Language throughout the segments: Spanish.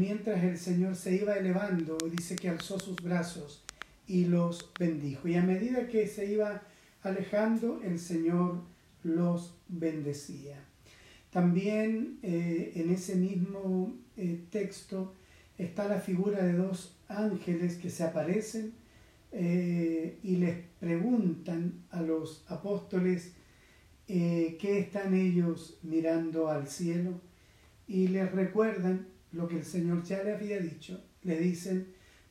mientras el Señor se iba elevando, dice que alzó sus brazos y los bendijo. Y a medida que se iba alejando, el Señor los bendecía. También eh, en ese mismo eh, texto está la figura de dos ángeles que se aparecen eh, y les preguntan a los apóstoles qué están ellos mirando al cielo y les recuerdan lo que el Señor ya le había dicho. Le dicen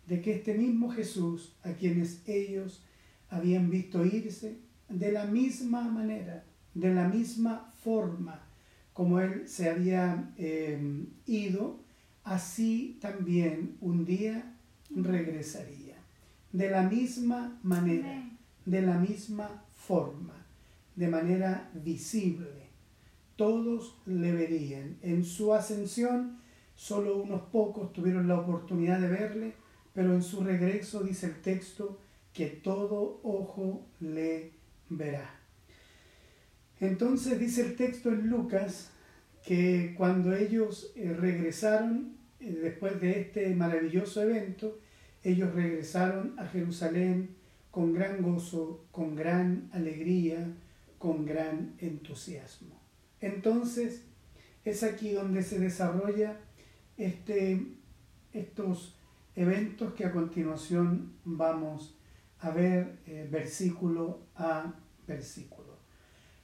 de que este mismo Jesús, a quienes ellos habían visto irse, de la misma manera, de la misma forma como Él se había em, ido, así también un día regresaría. De la misma manera, de la misma forma, de manera visible. Todos le verían. En su ascensión, solo unos pocos tuvieron la oportunidad de verle, pero en su regreso dice el texto que todo ojo le verá. Entonces dice el texto en Lucas que cuando ellos eh, regresaron, eh, después de este maravilloso evento, ellos regresaron a Jerusalén con gran gozo, con gran alegría, con gran entusiasmo. Entonces es aquí donde se desarrolla este, estos eventos que a continuación vamos a ver eh, versículo a versículo.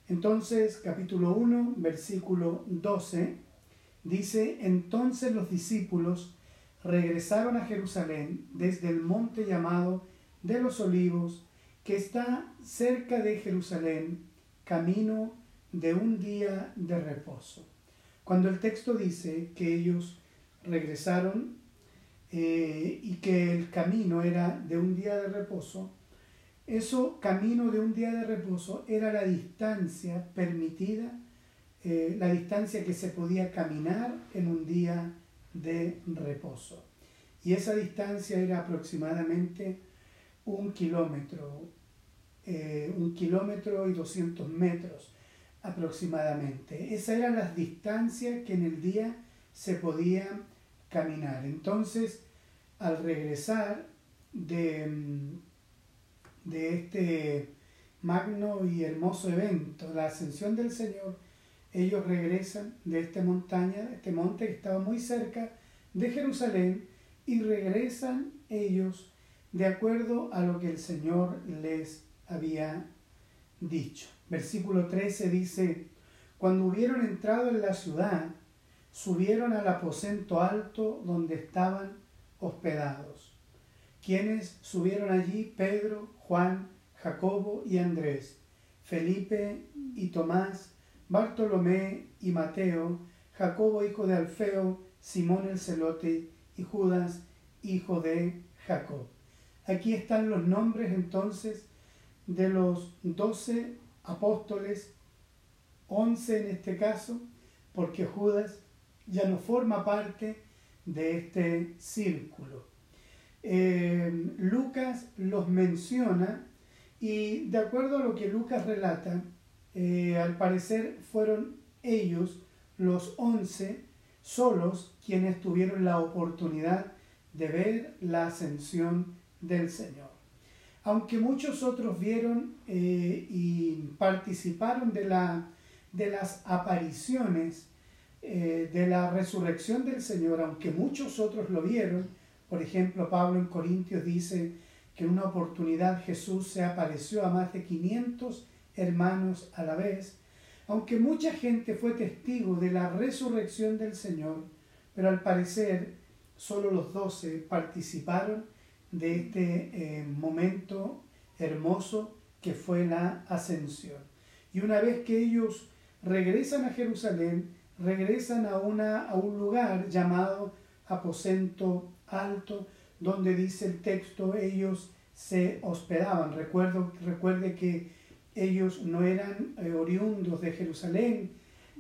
Entonces, capítulo 1, versículo 12, dice, entonces los discípulos regresaron a Jerusalén desde el monte llamado de los olivos, que está cerca de Jerusalén, camino de un día de reposo. Cuando el texto dice que ellos regresaron eh, y que el camino era de un día de reposo, eso, camino de un día de reposo, era la distancia permitida, eh, la distancia que se podía caminar en un día de reposo. Y esa distancia era aproximadamente un kilómetro, eh, un kilómetro y 200 metros aproximadamente. Esas eran las distancias que en el día se podía Entonces, al regresar de mm, de este magno y hermoso evento, la ascensión del Señor, ellos regresan de esta montaña, este monte que estaba muy cerca de Jerusalén, y regresan ellos de acuerdo a lo que el Señor les había dicho. Versículo 13 dice, cuando hubieron entrado en la ciudad, subieron al aposento alto donde estaban hospedados. Quienes subieron allí? Pedro, Juan, Jacobo y Andrés, Felipe y Tomás, Bartolomé y Mateo, Jacobo hijo de Alfeo, Simón el celote y Judas hijo de Jacob. Aquí están los nombres entonces de los doce apóstoles, once en este caso, porque Judas ya no forma parte de este círculo. Eh, Lucas los menciona y de acuerdo a lo que Lucas relata, eh, al parecer fueron ellos, los once, solos quienes tuvieron la oportunidad de ver la ascensión del Señor. Aunque muchos otros vieron eh, y participaron de, la, de las apariciones de la resurrección del Señor, aunque muchos otros lo vieron, por ejemplo, Pablo en Corintios dice que en una oportunidad Jesús se apareció a más de 500 hermanos a la vez, aunque mucha gente fue testigo de la resurrección del Señor, pero al parecer solo los doce participaron de este eh, momento hermoso que fue la ascensión. Y una vez que ellos regresan a Jerusalén, regresan a, una, a un lugar llamado aposento alto, donde dice el texto, ellos se hospedaban. Recuerdo, recuerde que ellos no eran eh, oriundos de Jerusalén,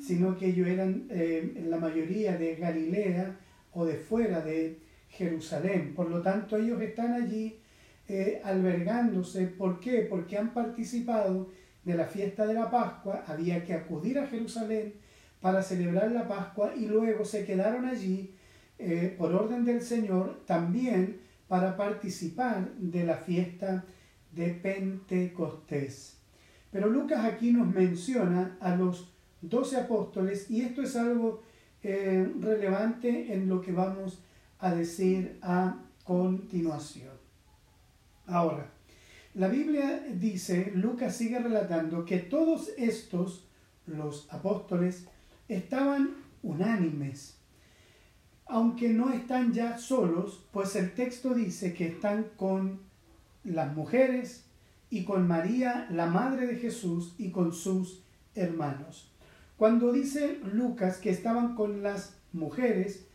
sino que ellos eran eh, la mayoría de Galilea o de fuera de Jerusalén. Por lo tanto, ellos están allí eh, albergándose. ¿Por qué? Porque han participado de la fiesta de la Pascua, había que acudir a Jerusalén para celebrar la Pascua y luego se quedaron allí eh, por orden del Señor, también para participar de la fiesta de Pentecostés. Pero Lucas aquí nos menciona a los doce apóstoles y esto es algo eh, relevante en lo que vamos a decir a continuación. Ahora, la Biblia dice, Lucas sigue relatando que todos estos, los apóstoles, estaban unánimes, aunque no están ya solos, pues el texto dice que están con las mujeres y con María, la madre de Jesús, y con sus hermanos. Cuando dice Lucas que estaban con las mujeres,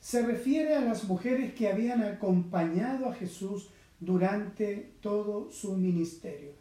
se refiere a las mujeres que habían acompañado a Jesús durante todo su ministerio.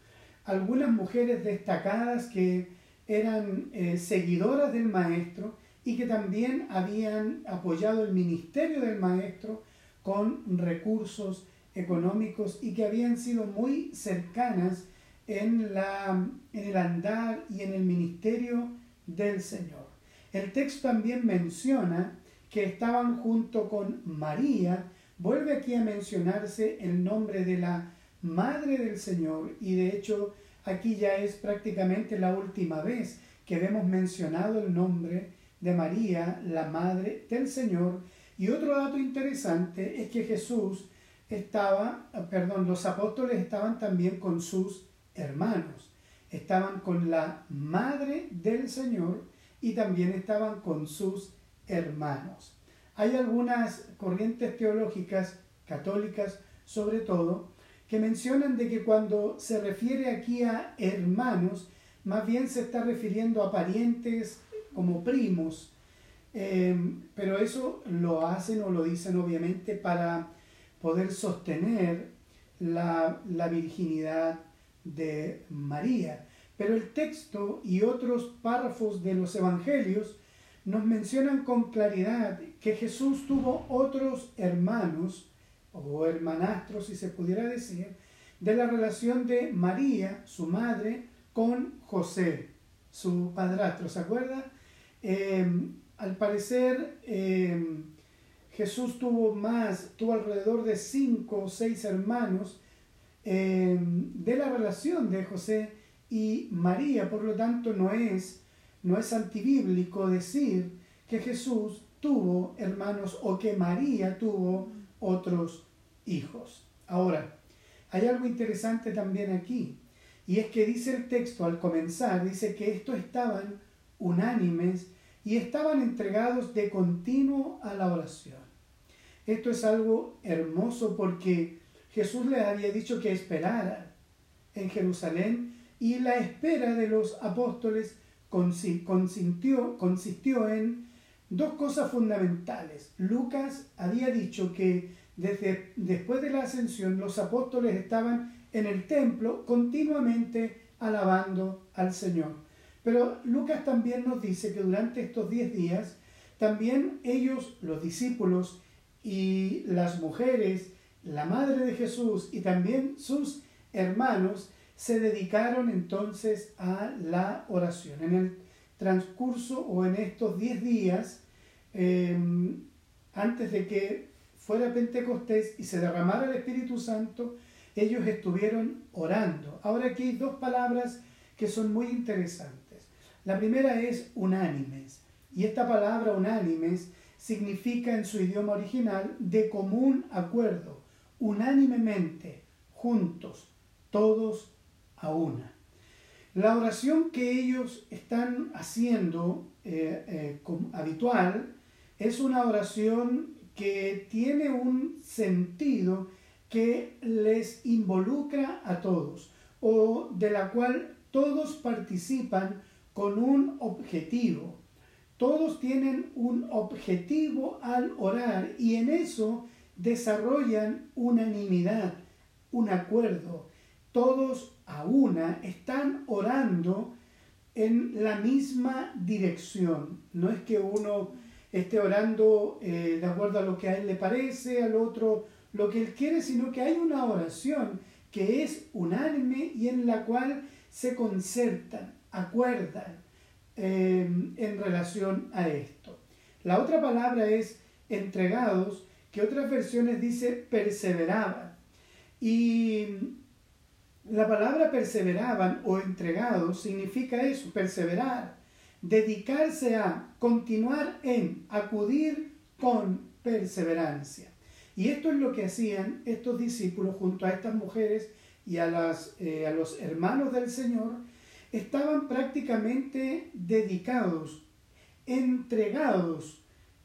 Algunas mujeres destacadas que eran eh, seguidoras del Maestro y que también habían apoyado el ministerio del Maestro con recursos económicos y que habían sido muy cercanas en, la, en el andar y en el ministerio del Señor. El texto también menciona que estaban junto con María, vuelve aquí a mencionarse el nombre de la Madre del Señor y de hecho aquí ya es prácticamente la última vez que vemos mencionado el nombre de María, la Madre del Señor. Y otro dato interesante es que Jesús estaba, perdón, los apóstoles estaban también con sus hermanos, estaban con la Madre del Señor y también estaban con sus hermanos. Hay algunas corrientes teológicas, católicas sobre todo, que mencionan de que cuando se refiere aquí a hermanos, más bien se está refiriendo a parientes como primos, em, pero eso lo hacen o lo dicen obviamente para poder sostener la, la virginidad de María. Pero el texto y otros párrafos de los evangelios nos mencionan con claridad que Jesús tuvo otros hermanos o hermanastros, si se pudiera decir, de la relación de María, su madre, con José, su padrastro. ¿Se acuerda? Em, al parecer, em, Jesús tuvo más, tuvo alrededor de cinco o seis hermanos em, de la relación de José y María, por lo tanto no es no es antibíblico decir que Jesús tuvo hermanos o que María tuvo otros hijos. Ahora, hay algo interesante también aquí, y es que dice el texto al comenzar, dice que estos estaban unánimes y estaban entregados de continuo a la oración. Esto es algo hermoso porque Jesús les había dicho que esperaran en Jerusalén y la espera de los apóstoles consistió, consistió en dos cosas fundamentales. Lucas había dicho que desde después de la ascensión los apóstoles estaban en el templo continuamente alabando al Señor. Pero Lucas también nos dice que durante estos diez días también ellos, los discípulos y las mujeres, la madre de Jesús y también sus hermanos, se dedicaron entonces a la oración. En el transcurso o en estos 10 días, em, antes de que fuera Pentecostés y se derramara el Espíritu Santo, ellos estuvieron orando. Ahora aquí hay dos palabras que son muy interesantes. La primera es unánimes. Y esta palabra unánimes significa en su idioma original de común acuerdo, unánimemente, juntos, todos a una. La oración que ellos están haciendo eh, eh, habitual es una oración que tiene un sentido que les involucra a todos o de la cual todos participan con un objetivo. Todos tienen un objetivo al orar y en eso desarrollan unanimidad, un acuerdo. Todos a una están orando en la misma dirección. No es que uno esté orando eh, de acuerdo a lo que a él le parece, al otro lo que él quiere, sino que hay una oración que es unánime y en la cual se concertan, acuerdan eh, en relación a esto. La otra palabra es entregados, que otras versiones dice perseveraban. Y la palabra perseveraban o entregados significa eso, perseverar, dedicarse a, continuar en, acudir con perseverancia. Y esto es lo que hacían estos discípulos junto a estas mujeres y a, las, eh, a los hermanos del Señor, estaban prácticamente dedicados, entregados.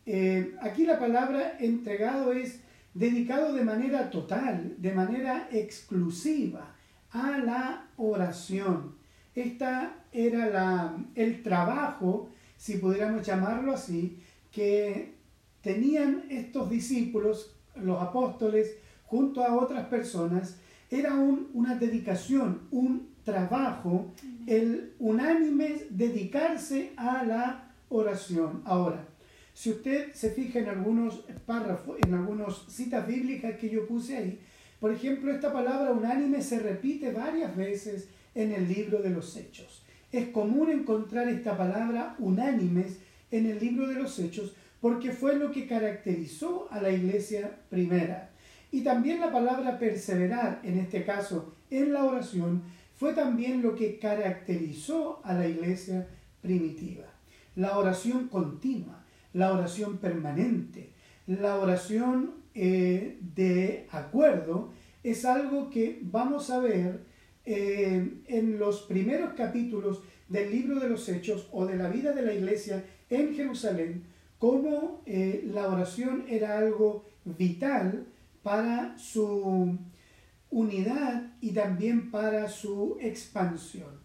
Eh, aquí la palabra entregado es dedicado de manera total, de manera exclusiva a la oración. Esta era la, el trabajo, si pudiéramos llamarlo así, que tenían estos discípulos, los apóstoles, junto a otras personas, era una dedicación, un trabajo, el unánime dedicarse a la oración. Ahora, si usted se fija en algunos párrafos, en algunas citas bíblicas que yo puse ahí, por ejemplo, esta palabra unánime se repite varias veces en el libro de los Hechos. Es común encontrar esta palabra unánimes en el libro de los Hechos porque fue lo que caracterizó a la iglesia primera. Y también la palabra perseverar, en este caso en la oración, fue también lo que caracterizó a la iglesia primitiva. La oración continua, la oración permanente, la oración eh, de acuerdo es algo que vamos a ver eh, en los primeros capítulos del libro de los Hechos o de la vida de la iglesia en Jerusalén, cómo eh, la oración era algo vital para su unidad y también para su expansión.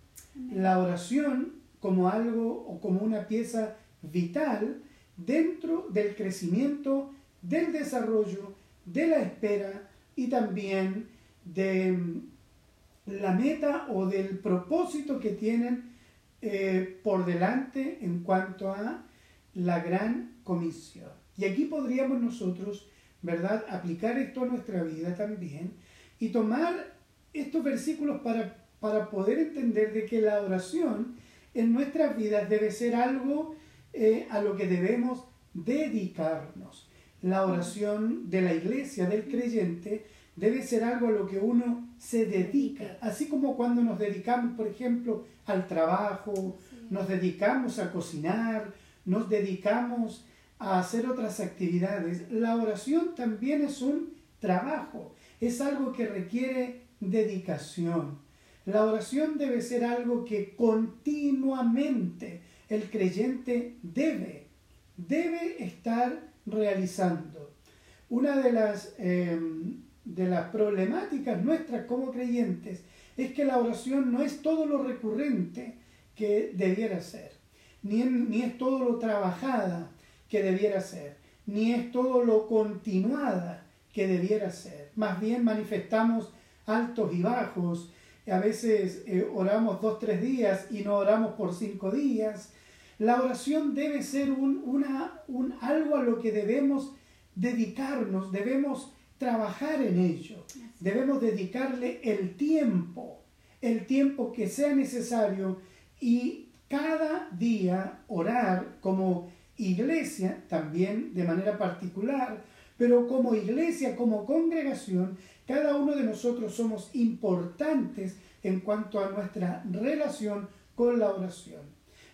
La oración como algo o como una pieza vital dentro del crecimiento, del desarrollo, de la espera y también de la meta o del propósito que tienen eh, por delante en cuanto a la gran comisión. Y aquí podríamos nosotros, ¿verdad?, aplicar esto a nuestra vida también y tomar estos versículos para, para poder entender de que la oración en nuestras vidas debe ser algo eh, a lo que debemos dedicarnos. La oración de la iglesia, del creyente, debe ser algo a lo que uno se dedica. Así como cuando nos dedicamos, por ejemplo, al trabajo, nos dedicamos a cocinar, nos dedicamos a hacer otras actividades. La oración también es un trabajo, es algo que requiere dedicación. La oración debe ser algo que continuamente el creyente debe, debe estar realizando. Una de las, em, de las problemáticas nuestras como creyentes es que la oración no es todo lo recurrente que debiera ser ni, es todo lo trabajada que debiera ser, ni es todo lo continuada que debiera ser. Más bien manifestamos altos y bajos, a veces eh, oramos dos, tres días y no oramos por cinco días. La oración debe ser un, una, un, algo a lo que debemos dedicarnos, debemos trabajar en ello, debemos dedicarle el tiempo, el tiempo que sea necesario y cada día orar como iglesia, también de manera particular, pero como iglesia, como congregación, cada uno de nosotros somos importantes en cuanto a nuestra relación con la oración.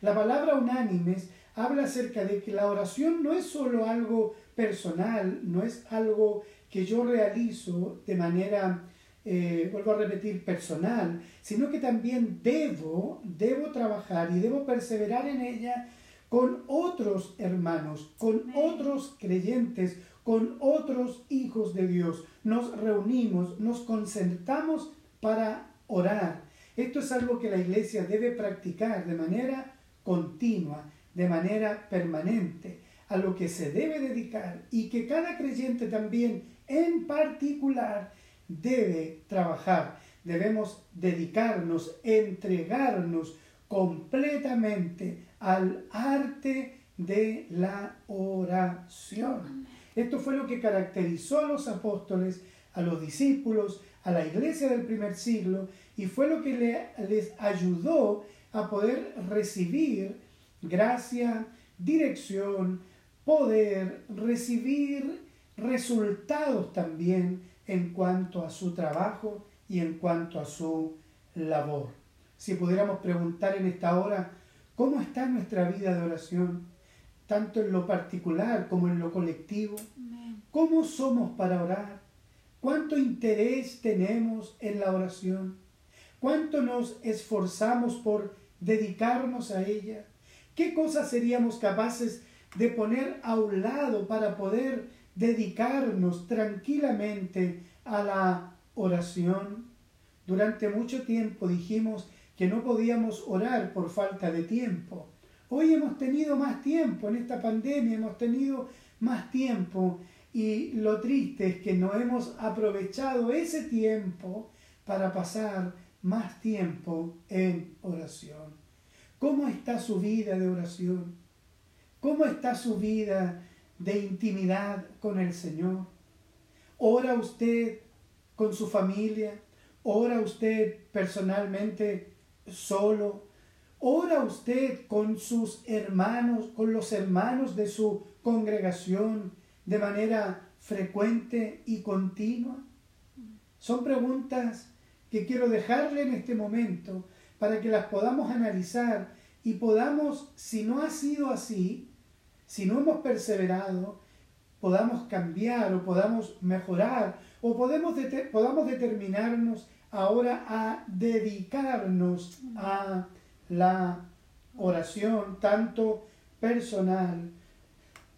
La palabra unánimes habla acerca de que la oración no es solo algo personal, no es algo que yo realizo de manera eh, vuelvo a repetir, personal, sino que también debo, debo trabajar y debo perseverar en ella con otros hermanos, con otros creyentes, con otros hijos de Dios. Nos reunimos, nos concentramos para orar. Esto es algo que la iglesia debe practicar de manera continua, de manera permanente, a lo que se debe dedicar y que cada creyente también en particular debe trabajar. Debemos dedicarnos, entregarnos completamente al arte de la oración. Esto fue lo que caracterizó a los apóstoles, a los discípulos, a la iglesia del primer siglo y fue lo que les ayudó a poder recibir gracia, dirección, poder recibir resultados también en cuanto a su trabajo y en cuanto a su labor. Si pudiéramos preguntar en esta hora, ¿cómo está nuestra vida de oración? Tanto en lo particular como en lo colectivo. ¿Cómo somos para orar? ¿Cuánto interés tenemos en la oración? ¿Cuánto nos esforzamos por dedicarnos a ella? ¿Qué cosas seríamos capaces de poner a un lado para poder dedicarnos tranquilamente a la oración? Durante mucho tiempo dijimos que no podíamos orar por falta de tiempo. Hoy hemos tenido más tiempo en esta pandemia, hemos tenido más tiempo y lo triste es que no hemos aprovechado ese tiempo para pasar más tiempo en oración. ¿Cómo está su vida de oración? ¿Cómo está su vida de intimidad con el Señor? ¿Ora usted con su familia? ¿Ora usted personalmente solo? ¿Ora usted con sus hermanos, con los hermanos de su congregación de manera frecuente y continua? Son preguntas que quiero dejarle en este momento para que las podamos analizar y podamos, si no ha sido así, si no hemos perseverado, podamos cambiar o podamos mejorar o podemos podamos determinarnos ahora a dedicarnos a la oración, tanto personal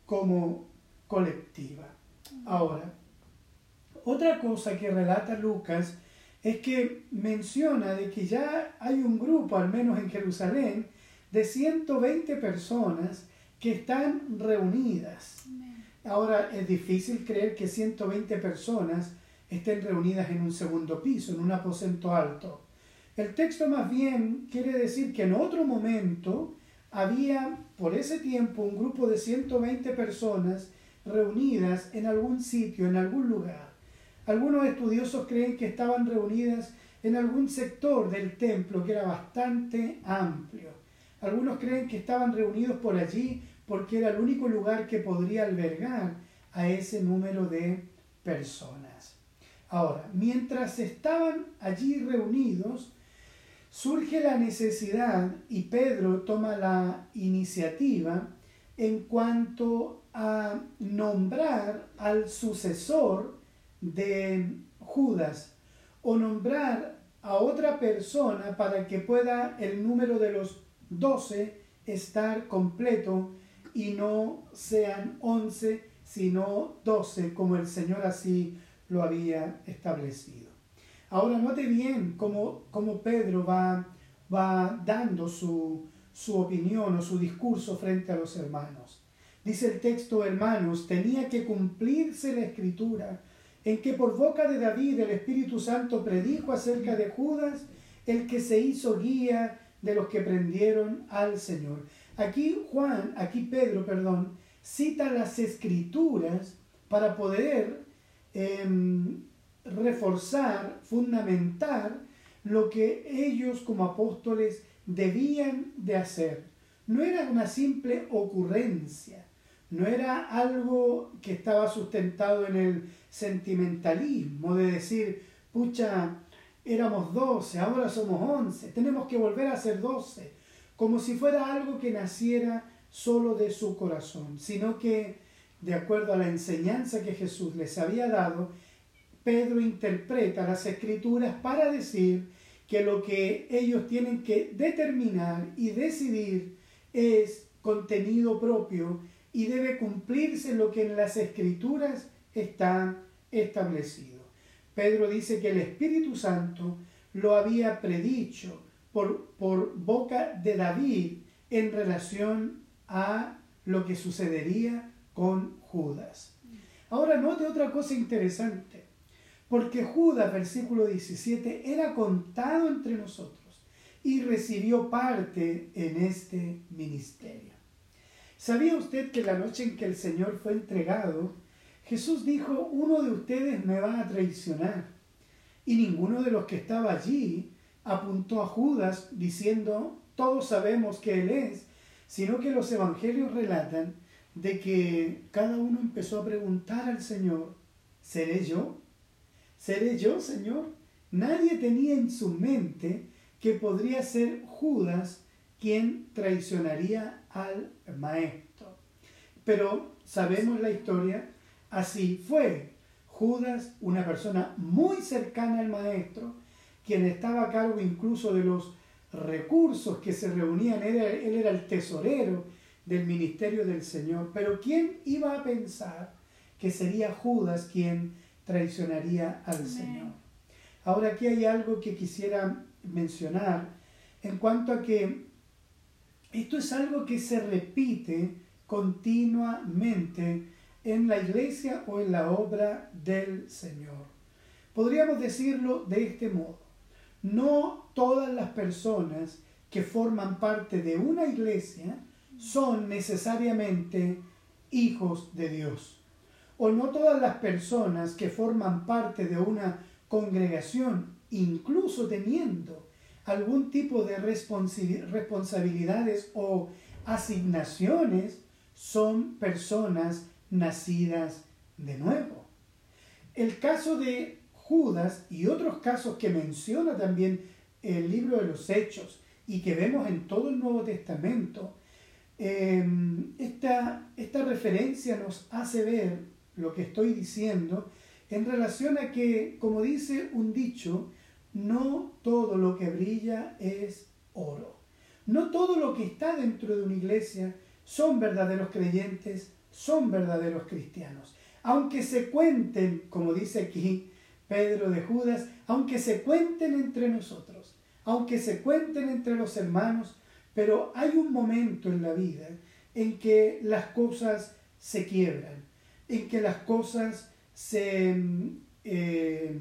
como colectiva. Ahora, otra cosa que relata Lucas es que menciona de que ya hay un grupo, al menos en Jerusalén, de 120 personas que están reunidas. Ahora es difícil creer que 120 personas estén reunidas en un segundo piso, en un aposento alto. El texto más bien quiere decir que en otro momento había por ese tiempo un grupo de 120 personas reunidas en algún sitio, en algún lugar. Algunos estudiosos creen que estaban reunidas en algún sector del templo que era bastante amplio. Algunos creen que estaban reunidos por allí porque era el único lugar que podría albergar a ese número de personas. Ahora, mientras estaban allí reunidos, surge la necesidad y Pedro toma la iniciativa en cuanto a nombrar al sucesor de Judas o nombrar a otra persona para que pueda el número de los doce estar completo y no sean once, sino doce, como el Señor así lo había establecido. Ahora note bien cómo, cómo Pedro va, va dando su, su opinión o su discurso frente a los hermanos. Dice el texto, hermanos, tenía que cumplirse la escritura en que por boca de David el Espíritu Santo predijo acerca de Judas, el que se hizo guía de los que prendieron al Señor. Aquí Juan, aquí Pedro, perdón, cita las escrituras para poder em, reforzar, fundamentar lo que ellos como apóstoles debían de hacer. No era una simple ocurrencia, no era algo que estaba sustentado en el sentimentalismo de decir, pucha, éramos doce, ahora somos once, tenemos que volver a ser doce, como si fuera algo que naciera solo de su corazón, sino que, de acuerdo a la enseñanza que Jesús les había dado, Pedro interpreta las escrituras para decir que lo que ellos tienen que determinar y decidir es contenido propio y debe cumplirse lo que en las escrituras está establecido. Pedro dice que el Espíritu Santo lo había predicho por, por boca de David en relación a lo que sucedería con Judas. Ahora note otra cosa interesante, porque Judas, versículo 17, era contado entre nosotros y recibió parte en este ministerio. ¿Sabía usted que la noche en que el Señor fue entregado, Jesús dijo, uno de ustedes me va a traicionar. Y ninguno de los que estaba allí apuntó a Judas diciendo, todos sabemos que él es, sino que los evangelios relatan de que cada uno empezó a preguntar al Señor, ¿seré yo? ¿Seré yo, Señor? Nadie tenía en su mente que podría ser Judas quien traicionaría al maestro. Pero sabemos la historia, así fue. Judas, una persona muy cercana al maestro, quien estaba a cargo incluso de los recursos que se reunían, él era el tesorero del ministerio del Señor. Pero ¿quién iba a pensar que sería Judas quien traicionaría al Señor? Ahora aquí hay algo que quisiera mencionar en cuanto a que esto es algo que se repite continuamente en la iglesia o en la obra del Señor. Podríamos decirlo de este modo. No todas las personas que forman parte de una iglesia son necesariamente hijos de Dios. O no todas las personas que forman parte de una congregación, incluso teniendo algún tipo de responsabilidades o asignaciones, son personas nacidas de nuevo. El caso de Judas y otros casos que menciona también el libro de los Hechos y que vemos en todo el Nuevo Testamento, Em, esta, esta referencia nos hace ver lo que estoy diciendo en relación a que, como dice un dicho, no todo lo que brilla es oro. No todo lo que está dentro de una iglesia son verdaderos creyentes, son verdaderos cristianos. Aunque se cuenten, como dice aquí Pedro de Judas, aunque se cuenten entre nosotros, aunque se cuenten entre los hermanos, pero hay un momento en la vida en que las cosas se quiebran, en que las cosas se, eh,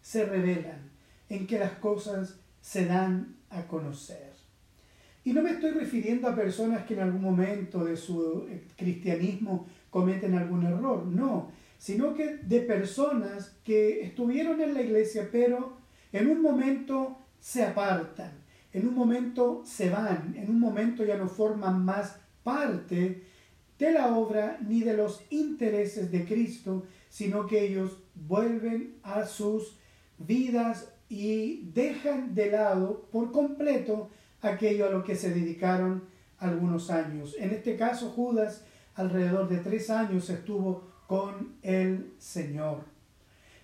se revelan, en que las cosas se dan a conocer. Y no me estoy refiriendo a personas que en algún momento de su eh, cristianismo cometen algún error, no, sino que de personas que estuvieron en la iglesia, pero en un momento se apartan, en un momento se van, en un momento ya no forman más parte de la obra ni de los intereses de Cristo, sino que ellos vuelven a sus vidas y dejan de lado por completo aquello a lo que se dedicaron algunos años. En este caso, Judas alrededor de tres años estuvo con el Señor.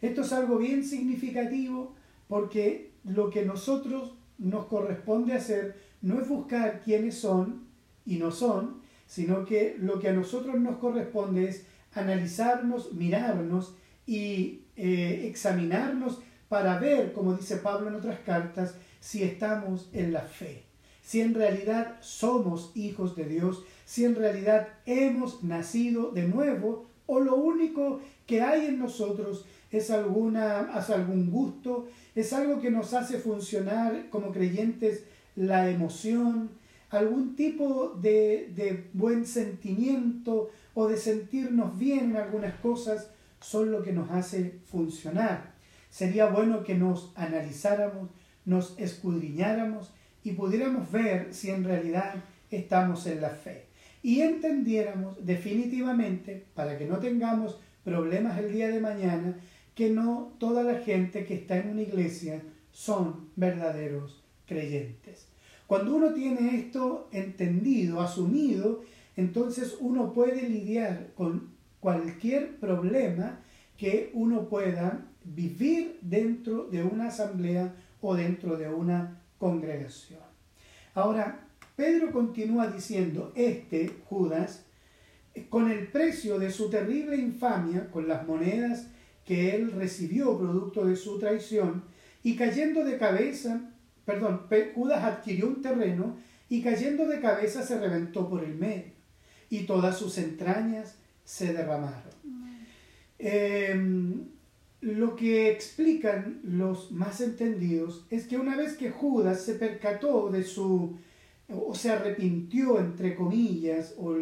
Esto es algo bien significativo porque lo que nosotros nos corresponde hacer no es buscar quiénes son y no son, sino que lo que a nosotros nos corresponde es analizarnos, mirarnos y eh, examinarnos para ver, como dice Pablo en otras cartas, si estamos en la fe, si en realidad somos hijos de Dios, si en realidad hemos nacido de nuevo o lo único que hay en nosotros es alguna, es algún gusto, es algo que nos hace funcionar como creyentes la emoción, algún tipo de, de buen sentimiento o de sentirnos bien en algunas cosas son lo que nos hace funcionar. Sería bueno que nos analizáramos, nos escudriñáramos y pudiéramos ver si en realidad estamos en la fe. Y entendiéramos definitivamente, para que no tengamos problemas el día de mañana, que no toda la gente que está en una iglesia son verdaderos creyentes. Cuando uno tiene esto entendido, asumido, entonces uno puede lidiar con cualquier problema que uno pueda vivir dentro de una asamblea o dentro de una congregación. Ahora, Pedro continúa diciendo, este, Judas, con el precio de su terrible infamia, con las monedas que él recibió producto de su traición, y cayendo de cabeza, perdón, Judas adquirió un terreno y cayendo de cabeza se reventó por el medio, y todas sus entrañas se derramaron. Em, lo que explican los más entendidos es que una vez que Judas se percató de su, o se arrepintió, entre comillas, o,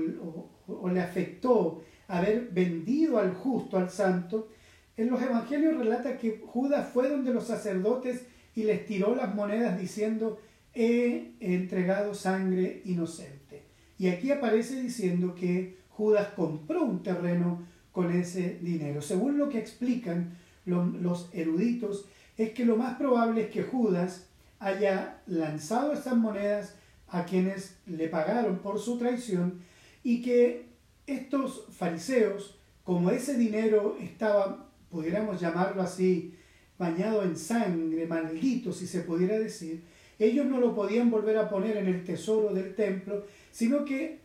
o le afectó haber vendido al justo, al santo, en los evangelios relata que Judas fue donde los sacerdotes y les tiró las monedas diciendo, he entregado sangre inocente. Y aquí aparece diciendo que Judas compró un terreno con ese dinero. Según lo que explican los eruditos, es que lo más probable es que Judas haya lanzado estas monedas a quienes le pagaron por su traición y que estos fariseos, como ese dinero estaba, pudiéramos llamarlo así, bañado en sangre, maldito si se pudiera decir, ellos no lo podían volver a poner en el tesoro del templo, sino que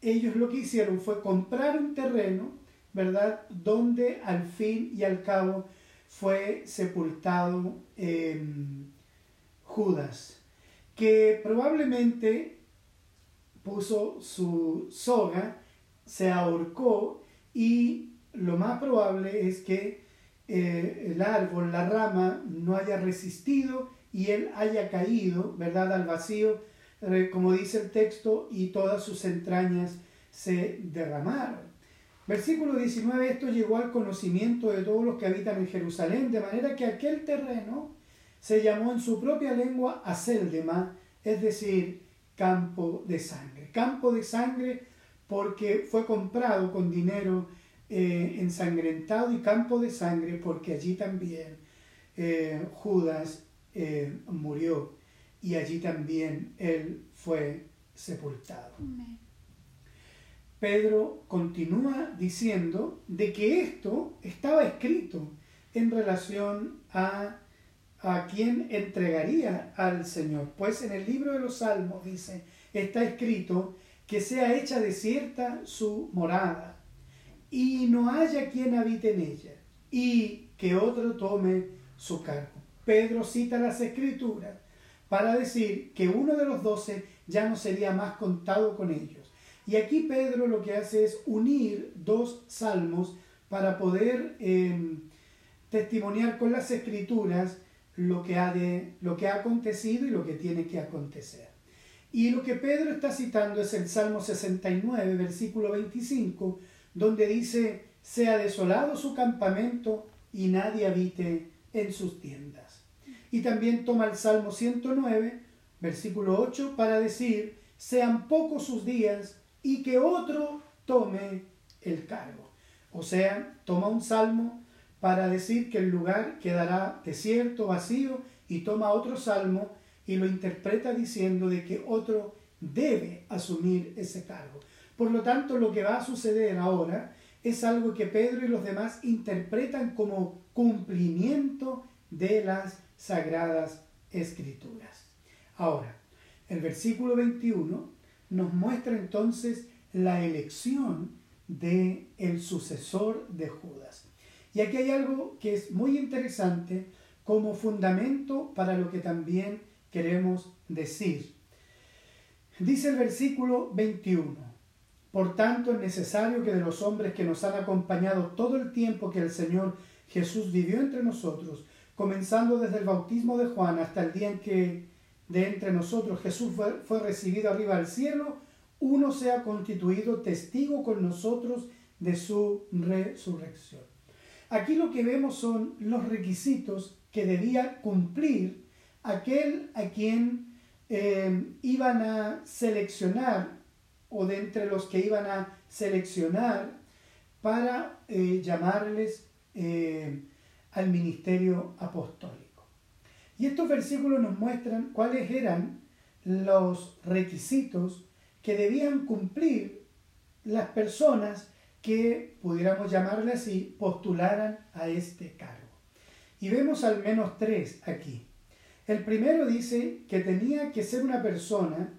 ellos lo que hicieron fue comprar un terreno, ¿verdad? Donde al fin y al cabo fue sepultado Judas, que probablemente puso su soga, se ahorcó y lo más probable es que eh, el árbol, la rama, no haya resistido y él haya caído, ¿verdad?, al vacío, eh, como dice el texto, y todas sus entrañas se derramaron. Versículo 19, esto llegó al conocimiento de todos los que habitan en Jerusalén, de manera que aquel terreno se llamó en su propia lengua Aseldema, es decir, campo de sangre. Campo de sangre porque fue comprado con dinero eh, ensangrentado y campo de sangre porque allí también eh, Judas eh, murió y allí también él fue sepultado. Pedro continúa diciendo de que esto estaba escrito en relación a a quien entregaría al Señor. Pues en el libro de los Salmos dice, está escrito que sea hecha desierta su morada y no haya quien habite en ella y que otro tome su cargo. Pedro cita las escrituras para decir que uno de los doce ya no sería más contado con ellos. Y aquí Pedro lo que hace es unir dos salmos para poder em, testimoniar con las escrituras lo que, ha de, lo que ha acontecido y lo que tiene que acontecer. Y lo que Pedro está citando es el Salmo 69, versículo 25, donde dice, sea desolado su campamento y nadie habite en sus tiendas. Y también toma el Salmo 109, versículo 8, para decir, sean pocos sus días y que otro tome el cargo. O sea, toma un salmo para decir que el lugar quedará desierto, vacío, y toma otro salmo y lo interpreta diciendo de que otro debe asumir ese cargo. Por lo tanto, lo que va a suceder ahora es algo que Pedro y los demás interpretan como cumplimiento de las sagradas escrituras. Ahora, el versículo 21 nos muestra entonces la elección de el sucesor de Judas. Y aquí hay algo que es muy interesante como fundamento para lo que también queremos decir. Dice el versículo 21, por tanto es necesario que de los hombres que nos han acompañado todo el tiempo que el Señor Jesús vivió entre nosotros, comenzando desde el bautismo de Juan hasta el día en que de entre nosotros Jesús fue, recibido arriba al cielo, uno sea constituido testigo con nosotros de su resurrección. Aquí lo que vemos son los requisitos que debía cumplir aquel a quien eh, iban a seleccionar o de entre los que iban a seleccionar para eh, llamarles eh, al ministerio apostólico. Y estos versículos nos muestran cuáles eran los requisitos que debían cumplir las personas que, pudiéramos llamarle así, postularan a este cargo. Y vemos al menos tres aquí. El primero dice que tenía que ser una persona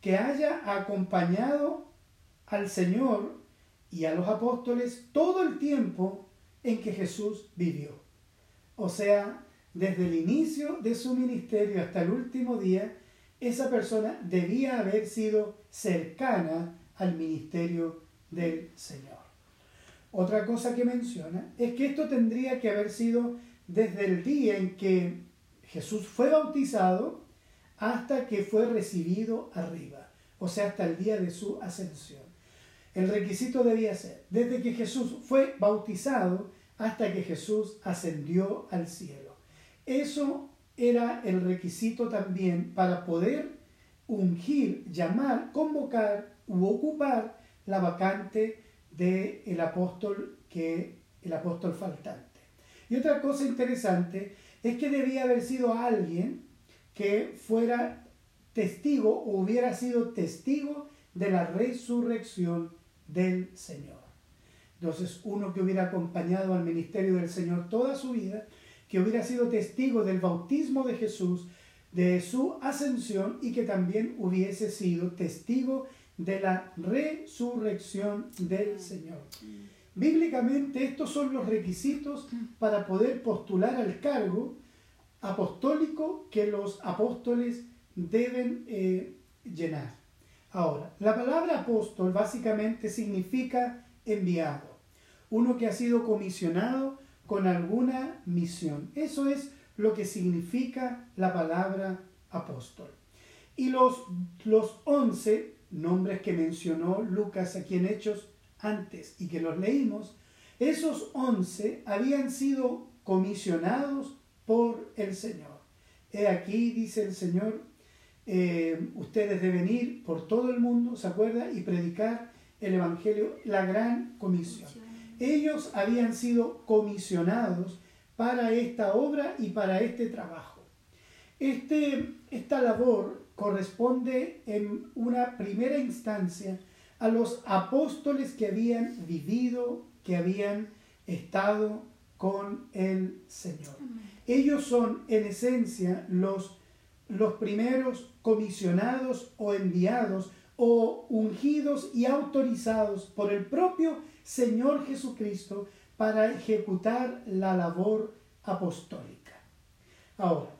que haya acompañado al Señor y a los apóstoles todo el tiempo en que Jesús vivió. O sea, desde el inicio de su ministerio hasta el último día, esa persona debía haber sido cercana al ministerio del Señor. Otra cosa que menciona es que esto tendría que haber sido desde el día en que Jesús fue bautizado hasta que fue recibido arriba, o sea, hasta el día de su ascensión. El requisito debía ser desde que Jesús fue bautizado hasta que Jesús ascendió al cielo. Eso era el requisito también para poder ungir, llamar, convocar u ocupar la vacante del el apóstol que el apóstol faltante. Y otra cosa interesante es que debía haber sido alguien que fuera testigo o hubiera sido testigo de la resurrección del Señor. Entonces, uno que hubiera acompañado al ministerio del Señor toda su vida, que hubiera sido testigo del bautismo de Jesús, de su ascensión y que también hubiese sido testigo de la resurrección del Señor. Bíblicamente estos son los requisitos para poder postular al cargo apostólico que los apóstoles deben eh, llenar. Ahora, la palabra apóstol básicamente significa enviado, uno que ha sido comisionado con alguna misión. Eso es lo que significa la palabra apóstol. Y los, los once nombres que mencionó Lucas aquí en Hechos antes y que los leímos, esos once habían sido comisionados por el Señor. He aquí, dice el Señor, eh, ustedes deben ir por todo el mundo, ¿se acuerda? Y predicar el Evangelio, la gran comisión. Ellos habían sido comisionados para esta obra y para este trabajo. Este, esta labor corresponde en una primera instancia a los apóstoles que habían vivido, que habían estado con el Señor. Ellos son en esencia los, los primeros comisionados o enviados o ungidos y autorizados por el propio Señor Jesucristo para ejecutar la labor apostólica. Ahora,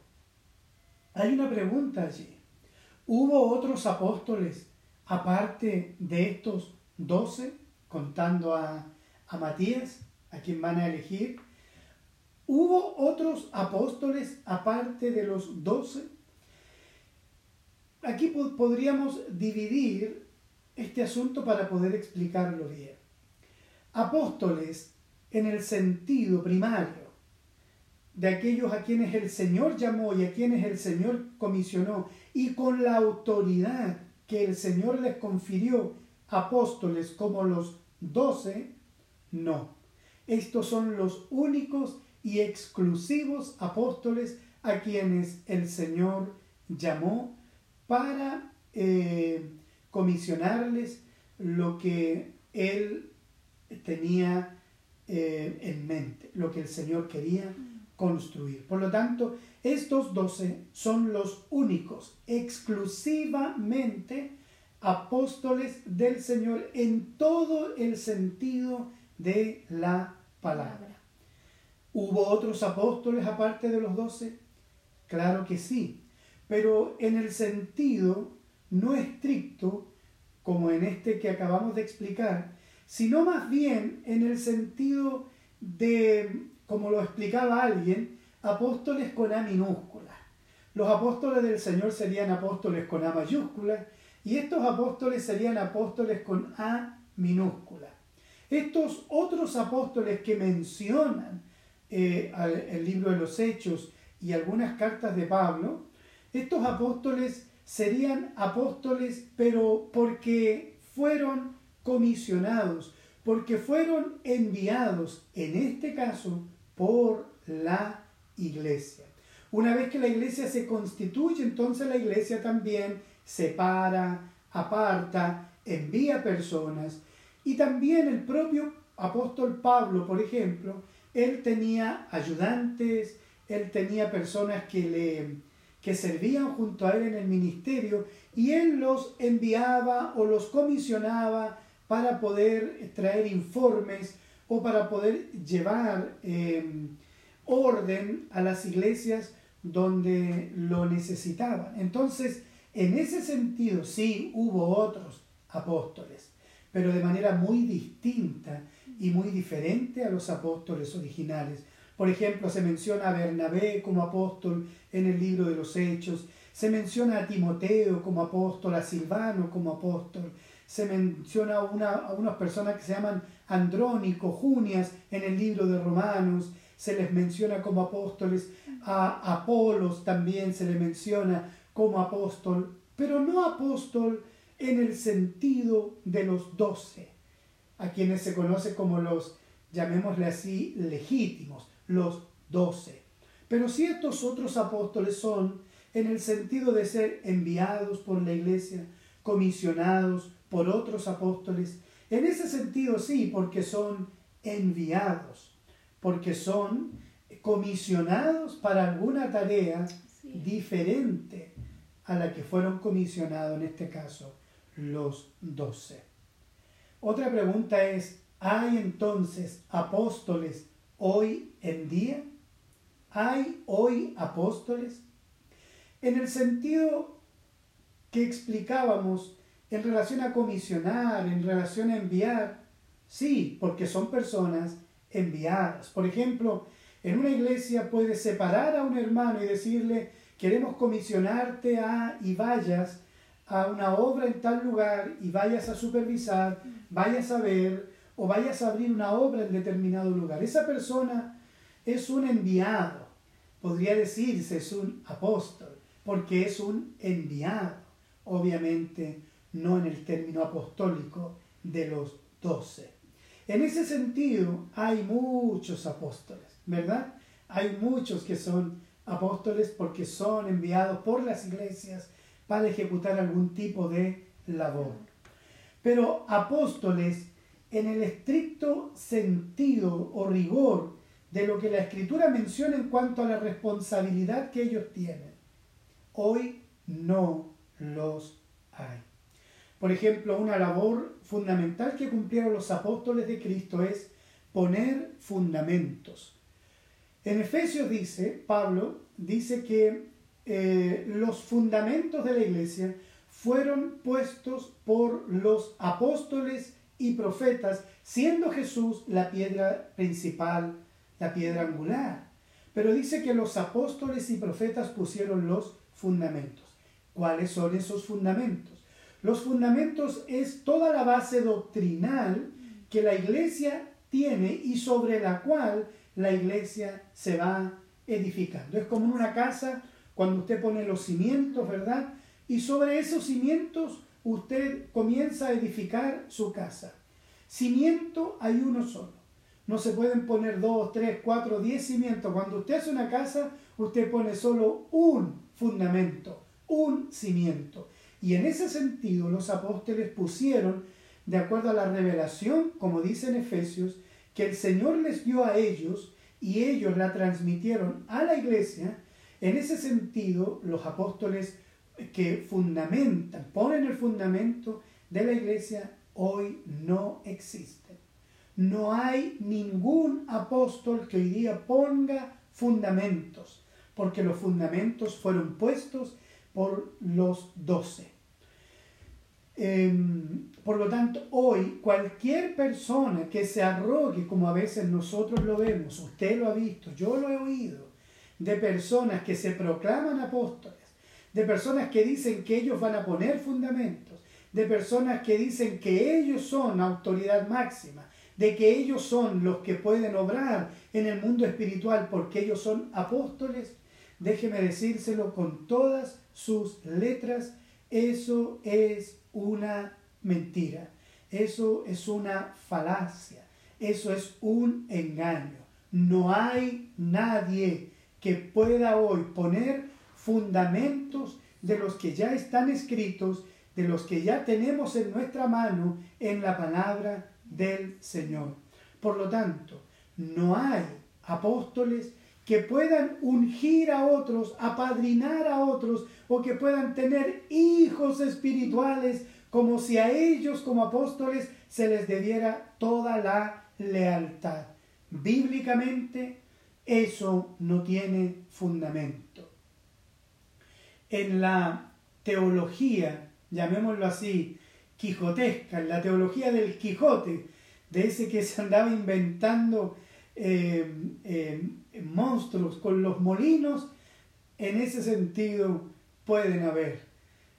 hay una pregunta allí. ¿Hubo otros apóstoles aparte de estos doce, contando a, a Matías, a quien van a elegir? ¿Hubo otros apóstoles aparte de los doce? Aquí podríamos dividir este asunto para poder explicarlo bien. Apóstoles en el sentido primario de aquellos a quienes el Señor llamó y a quienes el Señor comisionó y con la autoridad que el Señor les confirió apóstoles como los doce, no. Estos son los únicos y exclusivos apóstoles a quienes el Señor llamó para eh, comisionarles lo que Él tenía eh, en mente, lo que el Señor quería construir. Por lo tanto, estos doce son los únicos, exclusivamente apóstoles del Señor en todo el sentido de la palabra. ¿Hubo otros apóstoles aparte de los doce? Claro que sí, pero en el sentido no estricto, como en este que acabamos de explicar, sino más bien en el sentido de, como lo explicaba alguien, apóstoles con A minúscula. Los apóstoles del Señor serían apóstoles con A mayúscula y estos apóstoles serían apóstoles con A minúscula. Estos otros apóstoles que mencionan eh, el libro de los Hechos y algunas cartas de Pablo, estos apóstoles serían apóstoles pero porque fueron comisionados, porque fueron enviados, en este caso, por la iglesia. Una vez que la iglesia se constituye, entonces la iglesia también separa, aparta, envía personas. Y también el propio apóstol Pablo, por ejemplo, él tenía ayudantes, él tenía personas que le que servían junto a él en el ministerio y él los enviaba o los comisionaba para poder traer informes o para poder llevar em, orden a las iglesias donde lo necesitaban. Entonces, en ese sentido, sí hubo otros apóstoles, pero de manera muy distinta y muy diferente a los apóstoles originales. Por ejemplo, se menciona a Bernabé como apóstol en el libro de los Hechos, se menciona a Timoteo como apóstol, a Silvano como apóstol, se menciona a, una, a unas personas que se llaman Andrónico, Junias en el libro de Romanos, se les menciona como apóstoles, a Apolos también se le menciona como apóstol, pero no apóstol en el sentido de los doce, a quienes se conoce como los, llamémosle así, legítimos, los doce. Pero si estos otros apóstoles son en el sentido de ser enviados por la iglesia, comisionados por otros apóstoles, en ese sentido sí, porque son enviados, porque son comisionados para alguna tarea diferente a la que fueron comisionados, en este caso, los doce. Otra pregunta es, ¿hay entonces apóstoles hoy en día? ¿Hay hoy apóstoles? En el sentido que explicábamos en relación a comisionar, en relación a enviar, sí, porque son personas enviadas. Por ejemplo, en una iglesia puede separar a un hermano y decirle, queremos comisionarte a y vayas a una obra en tal lugar y vayas a supervisar, vayas a ver o vayas a abrir una obra en determinado lugar. Esa persona es un enviado, podría decirse, es un apóstol, porque es un enviado, obviamente no en el término apostólico de los doce. En ese sentido hay muchos apóstoles, ¿verdad? Hay muchos que son apóstoles porque son enviados por las iglesias para ejecutar algún tipo de labor. Pero apóstoles en el estricto sentido o rigor de lo que la escritura menciona en cuanto a la responsabilidad que ellos tienen, hoy no los hay. Por ejemplo, una labor fundamental que cumplieron los apóstoles de Cristo es poner fundamentos. En Efesios dice, Pablo dice que eh, los fundamentos de la iglesia fueron puestos por los apóstoles y profetas, siendo Jesús la piedra principal, la piedra angular. Pero dice que los apóstoles y profetas pusieron los fundamentos. ¿Cuáles son esos fundamentos? Los fundamentos es toda la base doctrinal que la iglesia tiene y sobre la cual la iglesia se va edificando. Es como una casa cuando usted pone los cimientos, ¿verdad? Y sobre esos cimientos usted comienza a edificar su casa. Cimiento hay uno solo. No se pueden poner dos, tres, cuatro, diez cimientos. Cuando usted hace una casa, usted pone solo un fundamento, un cimiento. Y en ese sentido los apóstoles pusieron, de acuerdo a la revelación, como dice en Efesios, que el Señor les dio a ellos y ellos la transmitieron a la iglesia, en ese sentido los apóstoles que fundamentan, ponen el fundamento de la iglesia, hoy no existen. No hay ningún apóstol que hoy día ponga fundamentos, porque los fundamentos fueron puestos por los doce. Em, por lo tanto, hoy cualquier persona que se arrogue, como a veces nosotros lo vemos, usted lo ha visto, yo lo he oído, de personas que se proclaman apóstoles, de personas que dicen que ellos van a poner fundamentos, de personas que dicen que ellos son autoridad máxima, de que ellos son los que pueden obrar en el mundo espiritual porque ellos son apóstoles, déjeme decírselo con todas sus letras, eso es una mentira, eso es una falacia, eso es un engaño. No hay nadie que pueda hoy poner fundamentos de los que ya están escritos, de los que ya tenemos en nuestra mano en la palabra del Señor. Por lo tanto, no hay apóstoles que puedan ungir a otros, apadrinar a otros, o que puedan tener hijos espirituales, como si a ellos como apóstoles se les debiera toda la lealtad. Bíblicamente eso no tiene fundamento. En la teología, llamémoslo así, quijotesca, en la teología del Quijote, de ese que se andaba inventando eh, eh, monstruos con los molinos, en ese sentido pueden haber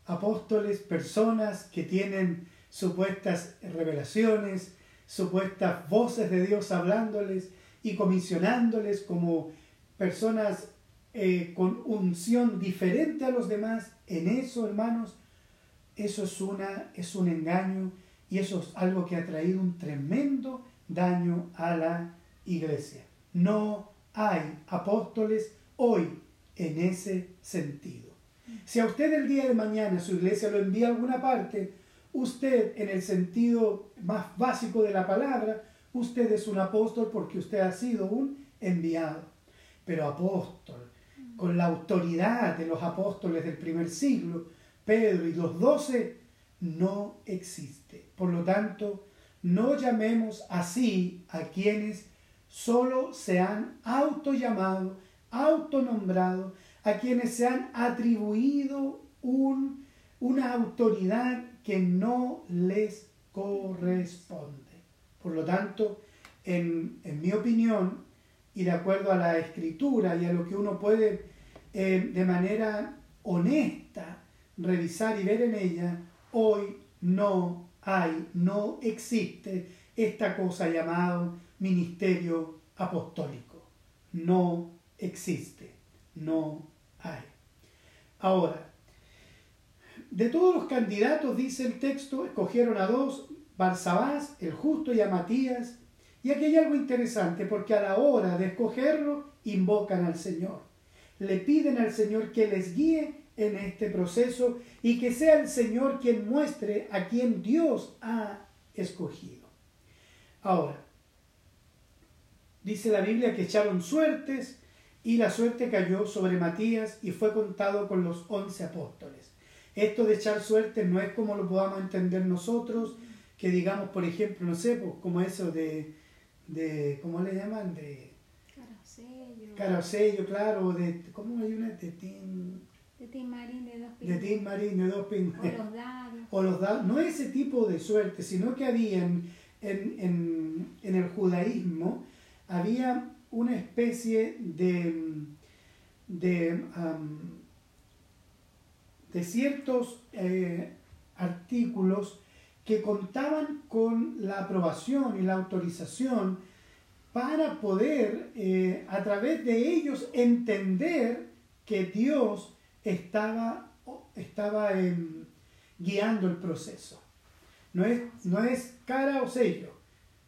apóstoles, personas que tienen supuestas revelaciones, supuestas voces de Dios hablándoles y comisionándoles como personas eh, con unción diferente a los demás. En eso, hermanos, eso es, una, es un engaño y eso es algo que ha traído un tremendo daño a la iglesia. No hay apóstoles hoy en ese sentido. Si a usted el día de mañana su iglesia lo envía a alguna parte, usted en el sentido más básico de la palabra, usted es un apóstol porque usted ha sido un enviado. Pero apóstol, con la autoridad de los apóstoles del primer siglo, Pedro y los doce, no existe. Por lo tanto, no llamemos así a quienes solo se han autollamado, autonombrado, a quienes se han atribuido un, una autoridad que no les corresponde. Por lo tanto, en, mi opinión, y de acuerdo a la escritura y a lo que uno puede eh, de manera honesta revisar y ver en ella, hoy no hay, no existe esta cosa llamada ministerio apostólico. No existe, no hay. Ahora, de todos los candidatos, dice el texto, escogieron a dos, Barsabás, el justo, y a Matías. Y aquí hay algo interesante, porque a la hora de escogerlo, invocan al Señor. Le piden al Señor que les guíe en este proceso y que sea el Señor quien muestre a quien Dios ha escogido. Ahora, dice la Biblia que echaron suertes y la suerte cayó sobre Matías y fue contado con los once apóstoles. Esto de echar suerte no es como lo podamos entender nosotros, que digamos, por ejemplo, no sé, pues, como eso de, de, ¿cómo le llaman? De... Caracello. Caracello, claro, de, ¿cómo hay una? De Tim... De Tim Marín de dos pingüinos. De Tim Marín de dos pingüinos. O los dados. O los dados. No ese tipo de suerte, sino que había en, en, en el judaísmo, había una especie de, de, de ciertos eh, artículos que contaban con la aprobación y la autorización para poder eh, a través de ellos entender que Dios estaba, estaba em, guiando el proceso. No es, no es cara o sello,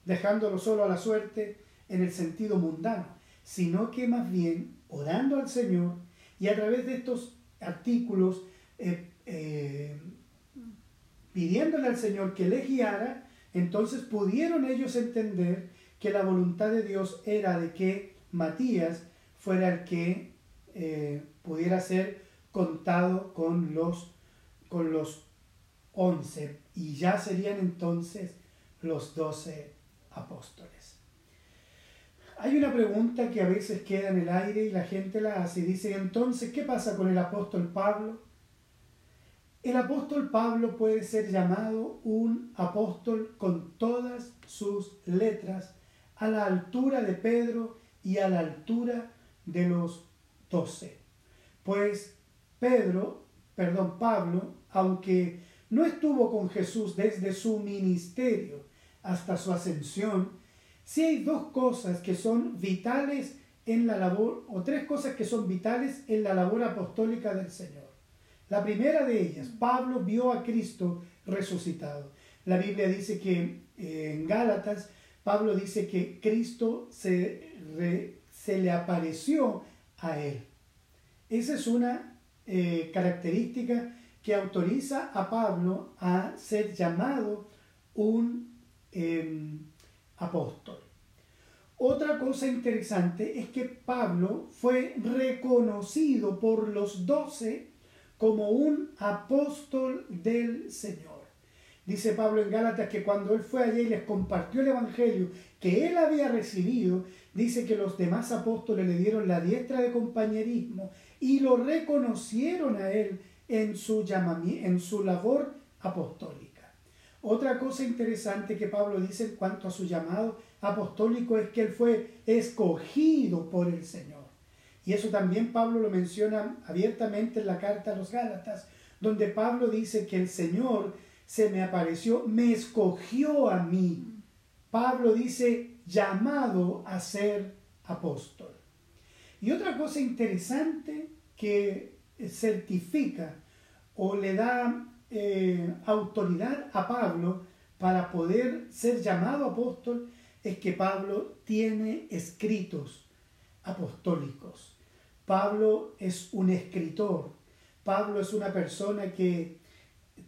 dejándolo solo a la suerte en el sentido mundano, sino que más bien orando al Señor y a través de estos artículos eh, eh, pidiéndole al Señor que le guiara, entonces pudieron ellos entender que la voluntad de Dios era de que Matías fuera el que eh, pudiera ser contado con los, con los once y ya serían entonces los doce apóstoles. Hay una pregunta que a veces queda en el aire y la gente la hace dice, entonces, ¿qué pasa con el apóstol Pablo? El apóstol Pablo puede ser llamado un apóstol con todas sus letras, a la altura de Pedro y a la altura de los doce. Pues Pedro, perdón, Pablo, aunque no estuvo con Jesús desde su ministerio hasta su ascensión, sí hay dos cosas que son vitales en la labor, o tres cosas que son vitales en la labor apostólica del Señor. La primera de ellas, Pablo vio a Cristo resucitado. La Biblia dice que eh, en Gálatas, Pablo dice que Cristo se, se le apareció a él. Esa es una eh, característica que autoriza a Pablo a ser llamado un em, apóstol. Otra cosa interesante es que Pablo fue reconocido por los doce como un apóstol del Señor. Dice Pablo en Gálatas que cuando él fue allí y les compartió el Evangelio que él había recibido, dice que los demás apóstoles le dieron la diestra de compañerismo y lo reconocieron a él en su, en su labor apostólica. Otra cosa interesante que Pablo dice en cuanto a su llamado apostólico es que él fue escogido por el Señor. Y eso también Pablo lo menciona abiertamente en la carta a los Gálatas, donde Pablo dice que el Señor se me apareció, me escogió a mí. Pablo dice llamado a ser apóstol. Y otra cosa interesante que certifica o le da eh, autoridad a Pablo para poder ser llamado apóstol es que Pablo tiene escritos apostólicos. Pablo es un escritor. Pablo es una persona que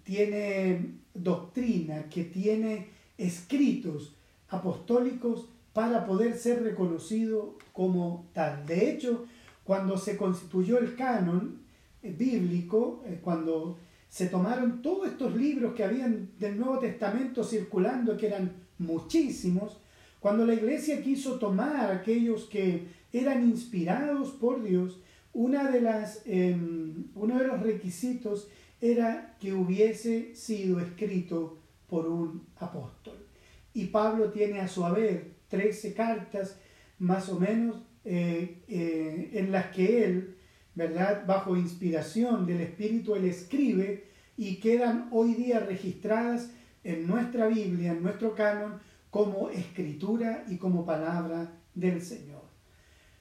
tiene doctrina, que tiene escritos apostólicos para poder ser reconocido como tal. De hecho, cuando se constituyó el canon eh, bíblico, eh, cuando se tomaron todos estos libros que habían del Nuevo Testamento circulando, que eran muchísimos, cuando la iglesia quiso tomar aquellos que eran inspirados por Dios, una de las, em, uno de los requisitos era que hubiese sido escrito por un apóstol. Y Pablo tiene a su haber 13 cartas más o menos eh, eh, en las que él, ¿verdad? Bajo inspiración del Espíritu, él escribe y quedan hoy día registradas en nuestra Biblia, en nuestro canon, como escritura y como palabra del Señor.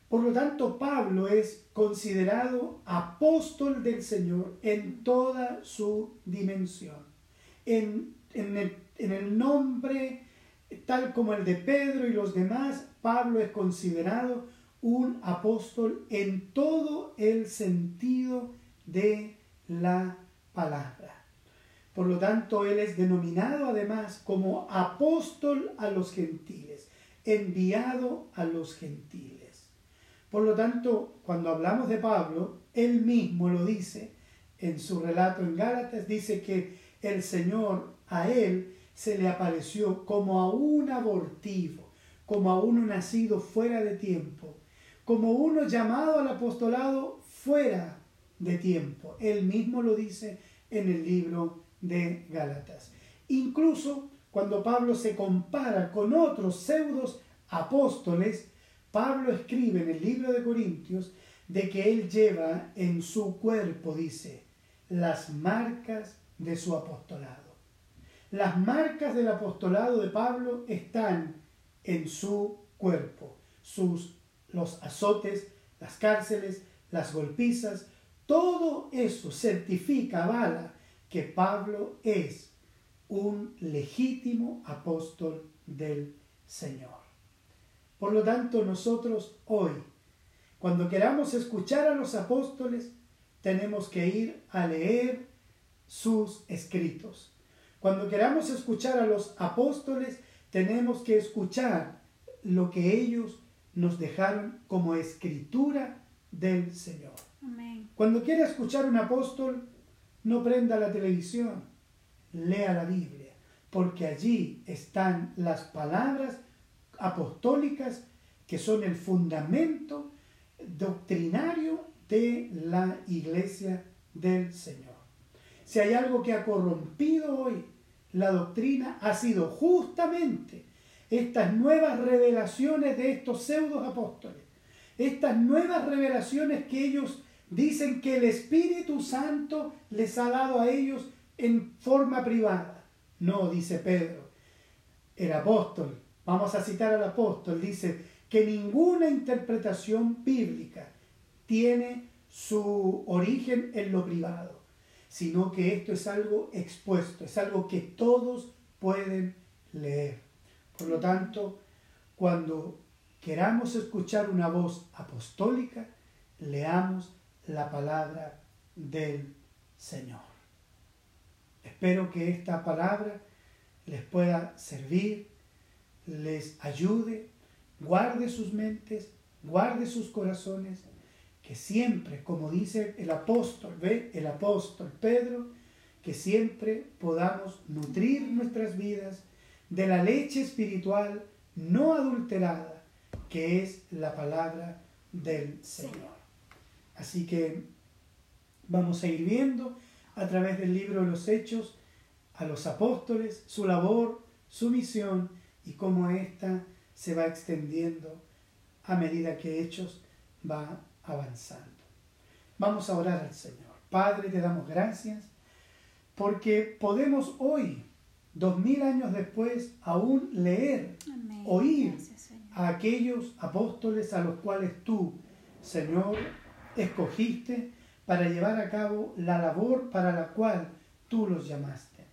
Por lo tanto, Pablo es considerado apóstol del Señor en toda su dimensión. En, el, en el nombre tal como el de Pedro y los demás, Pablo es considerado un apóstol en todo el sentido de la palabra. Por lo tanto, él es denominado además como apóstol a los gentiles, enviado a los gentiles. Por lo tanto, cuando hablamos de Pablo, él mismo lo dice en su relato en Gálatas, dice que el Señor a él se le apareció como a un abortivo, como a uno nacido fuera de tiempo, como uno llamado al apostolado fuera de tiempo. Él mismo lo dice en el libro de Gálatas. Incluso cuando Pablo se compara con otros pseudos apóstoles, Pablo escribe en el libro de Corintios de que él lleva en su cuerpo, dice, las marcas de su apostolado. Las marcas del apostolado de Pablo están en su cuerpo, sus los azotes, las cárceles, las golpizas, todo eso certifica, avala que Pablo es un legítimo apóstol del Señor. Por lo tanto, nosotros hoy, cuando queramos escuchar a los apóstoles, tenemos que ir a leer sus escritos. Cuando queramos escuchar a los apóstoles, tenemos que escuchar lo que ellos nos dejaron como escritura del Señor. Cuando quiera escuchar un apóstol, no prenda la televisión, lea la Biblia, porque allí están las palabras apostólicas que son el fundamento doctrinario de la iglesia del Señor. Si hay algo que ha corrompido hoy la doctrina, ha sido justamente estas nuevas revelaciones de estos pseudos apóstoles, estas nuevas revelaciones que ellos dicen que el Espíritu Santo les ha dado a ellos en forma privada. No, dice Pedro, el apóstol, vamos a citar al apóstol, dice que ninguna interpretación bíblica tiene su origen en lo privado, sino que esto es algo expuesto, es algo que todos pueden leer. Por lo tanto, cuando queramos escuchar una voz apostólica, leamos la palabra del Señor. Espero que esta palabra les pueda servir, les ayude, guarde sus mentes, guarde sus corazones, que siempre, como dice el apóstol, ve el apóstol Pedro, que siempre podamos nutrir nuestras vidas de la leche espiritual no adulterada, que es la palabra del Señor. Así que vamos a ir viendo a través del libro de los Hechos a los apóstoles, su labor, su misión y cómo ésta se va extendiendo a medida que Hechos va avanzando. Vamos a orar al Señor. Padre, te damos gracias porque podemos hoy dos mil años después, aún leer, oír a aquellos apóstoles a los cuales tú, Señor, escogiste para llevar a cabo la labor para la cual tú los llamaste.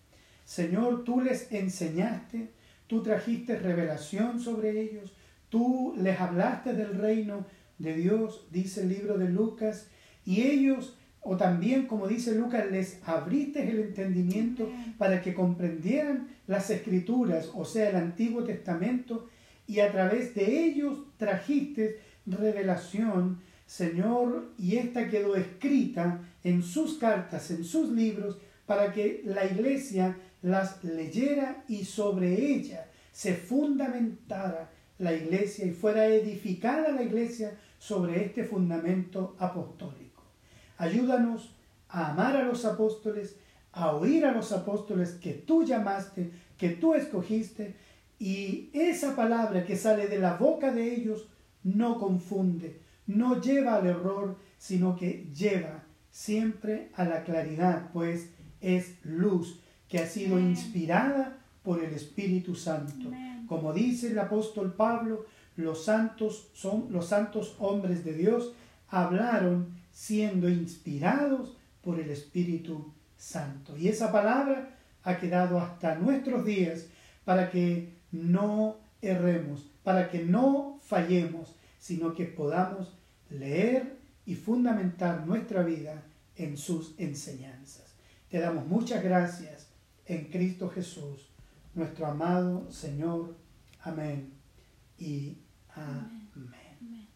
Señor, tú les enseñaste, tú trajiste revelación sobre ellos, tú les hablaste del reino de Dios, dice el libro de Lucas, y ellos, o también como dice Lucas, les abriste el entendimiento para que comprendieran las escrituras, o sea, el Antiguo Testamento, y a través de ellos trajiste revelación, Señor, y esta quedó escrita en sus cartas, en sus libros, para que la iglesia las leyera y sobre ella se fundamentara la iglesia y fuera edificada la iglesia sobre este fundamento apostólico. Ayúdanos a amar a los apóstoles, a oír a los apóstoles que tú llamaste, que tú escogiste, y esa palabra que sale de la boca de ellos no confunde, no lleva al error, sino que lleva siempre a la claridad, pues es luz que ha sido inspirada por el Espíritu Santo. Como dice el apóstol Pablo, los santos son los santos hombres de Dios hablaron siendo inspirados por el Espíritu Santo. Y esa palabra ha quedado hasta nuestros días para que no erremos, para que no fallemos, sino que podamos leer y fundamentar nuestra vida en sus enseñanzas. Te damos muchas gracias en Cristo Jesús, nuestro amado Señor. Amén y amén.